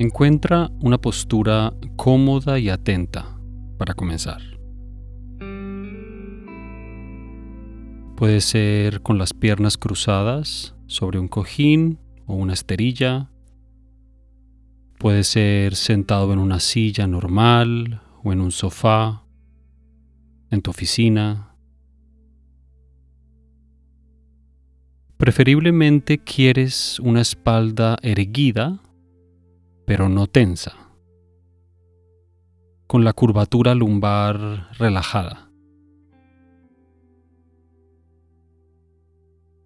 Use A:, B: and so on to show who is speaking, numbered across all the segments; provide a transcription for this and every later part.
A: Encuentra una postura cómoda y atenta para comenzar. Puede ser con las piernas cruzadas sobre un cojín o una esterilla. Puede ser sentado en una silla normal o en un sofá, en tu oficina. Preferiblemente quieres una espalda erguida pero no tensa, con la curvatura lumbar relajada.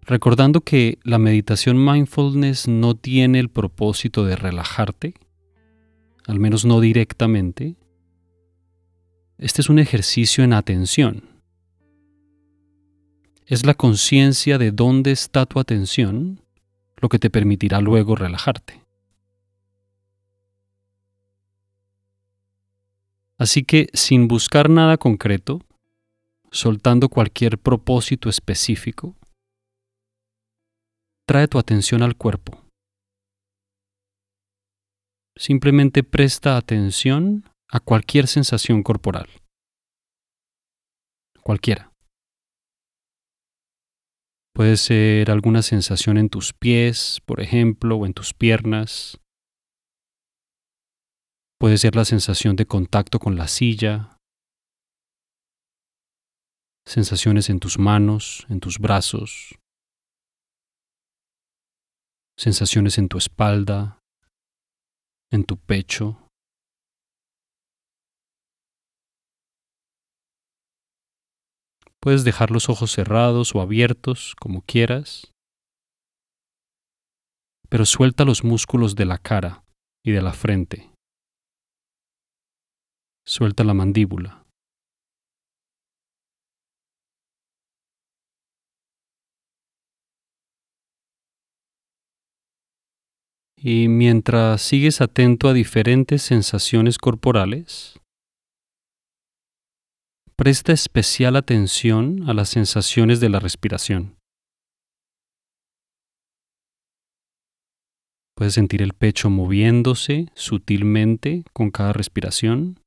A: Recordando que la meditación mindfulness no tiene el propósito de relajarte, al menos no directamente, este es un ejercicio en atención. Es la conciencia de dónde está tu atención lo que te permitirá luego relajarte. Así que sin buscar nada concreto, soltando cualquier propósito específico, trae tu atención al cuerpo. Simplemente presta atención a cualquier sensación corporal. Cualquiera. Puede ser alguna sensación en tus pies, por ejemplo, o en tus piernas, Puede ser la sensación de contacto con la silla, sensaciones en tus manos, en tus brazos, sensaciones en tu espalda, en tu pecho. Puedes dejar los ojos cerrados o abiertos, como quieras, pero suelta los músculos de la cara y de la frente. Suelta la mandíbula. Y mientras sigues atento a diferentes sensaciones corporales, presta especial atención a las sensaciones de la respiración. Puedes sentir el pecho moviéndose sutilmente con cada respiración.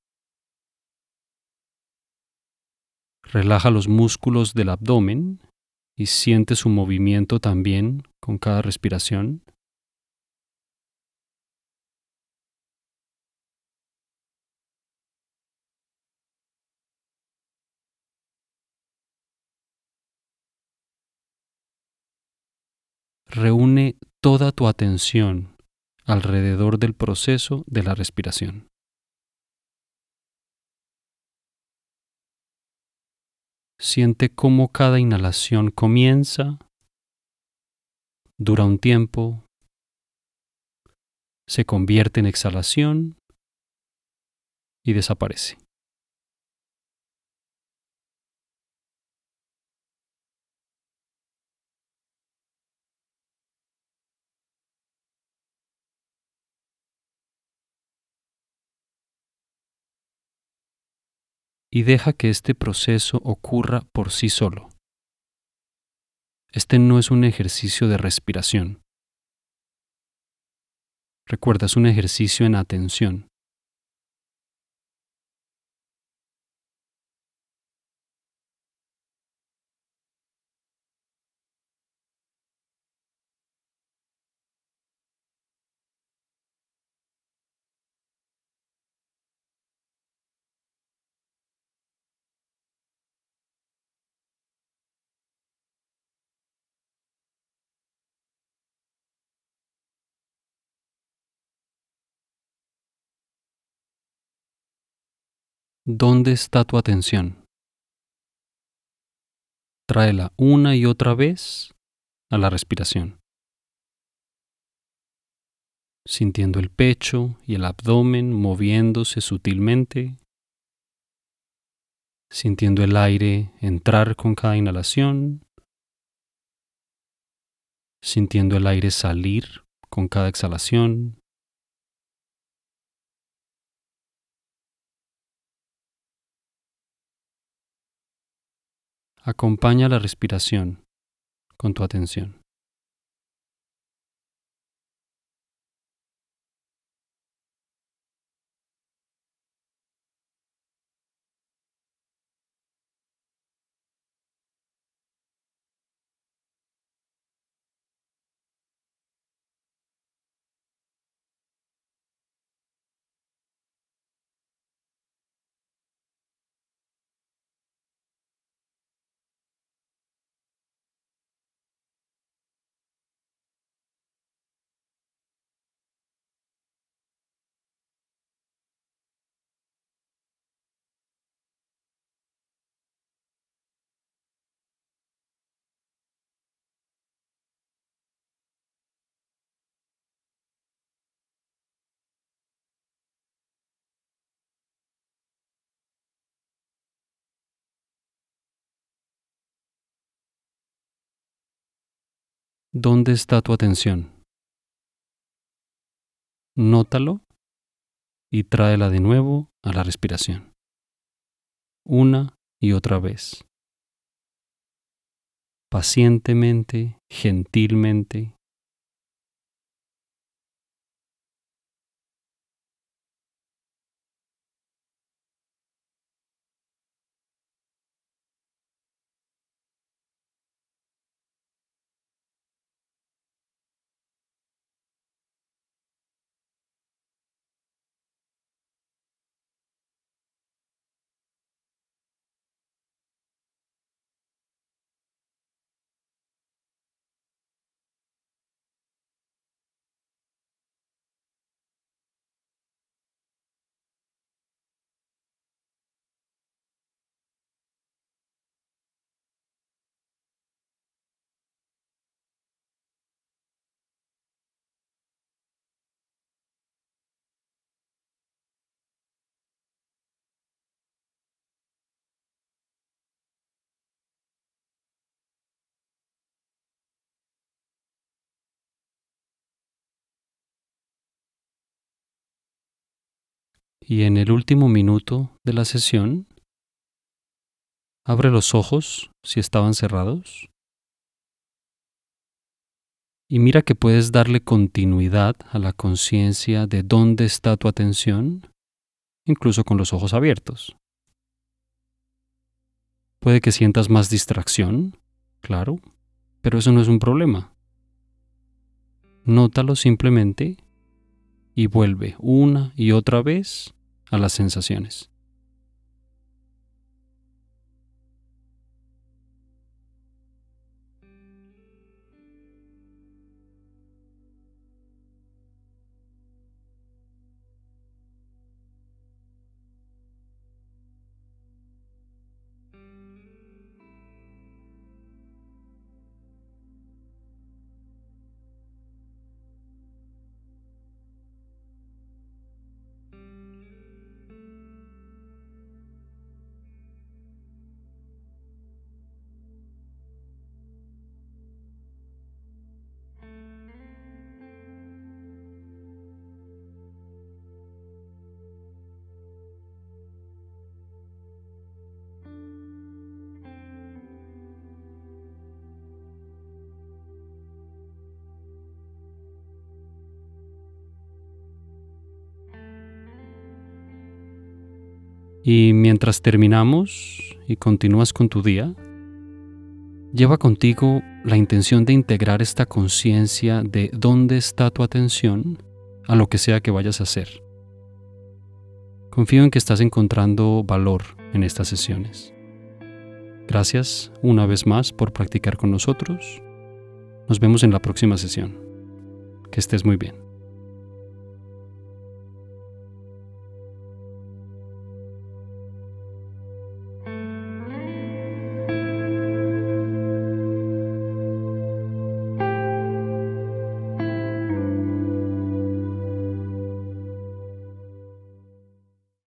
A: Relaja los músculos del abdomen y siente su movimiento también con cada respiración. Reúne toda tu atención alrededor del proceso de la respiración. Siente cómo cada inhalación comienza, dura un tiempo, se convierte en exhalación y desaparece. Y deja que este proceso ocurra por sí solo. Este no es un ejercicio de respiración. Recuerda, es un ejercicio en atención. ¿Dónde está tu atención? Tráela una y otra vez a la respiración, sintiendo el pecho y el abdomen moviéndose sutilmente, sintiendo el aire entrar con cada inhalación, sintiendo el aire salir con cada exhalación. Acompaña la respiración con tu atención. Dónde está tu atención. Nótalo y tráela de nuevo a la respiración. Una y otra vez. Pacientemente, gentilmente, Y en el último minuto de la sesión, abre los ojos si estaban cerrados y mira que puedes darle continuidad a la conciencia de dónde está tu atención, incluso con los ojos abiertos. Puede que sientas más distracción, claro, pero eso no es un problema. Nótalo simplemente y vuelve una y otra vez a las sensaciones. Y mientras terminamos y continúas con tu día, lleva contigo la intención de integrar esta conciencia de dónde está tu atención a lo que sea que vayas a hacer. Confío en que estás encontrando valor en estas sesiones. Gracias una vez más por practicar con nosotros. Nos vemos en la próxima sesión. Que estés muy bien.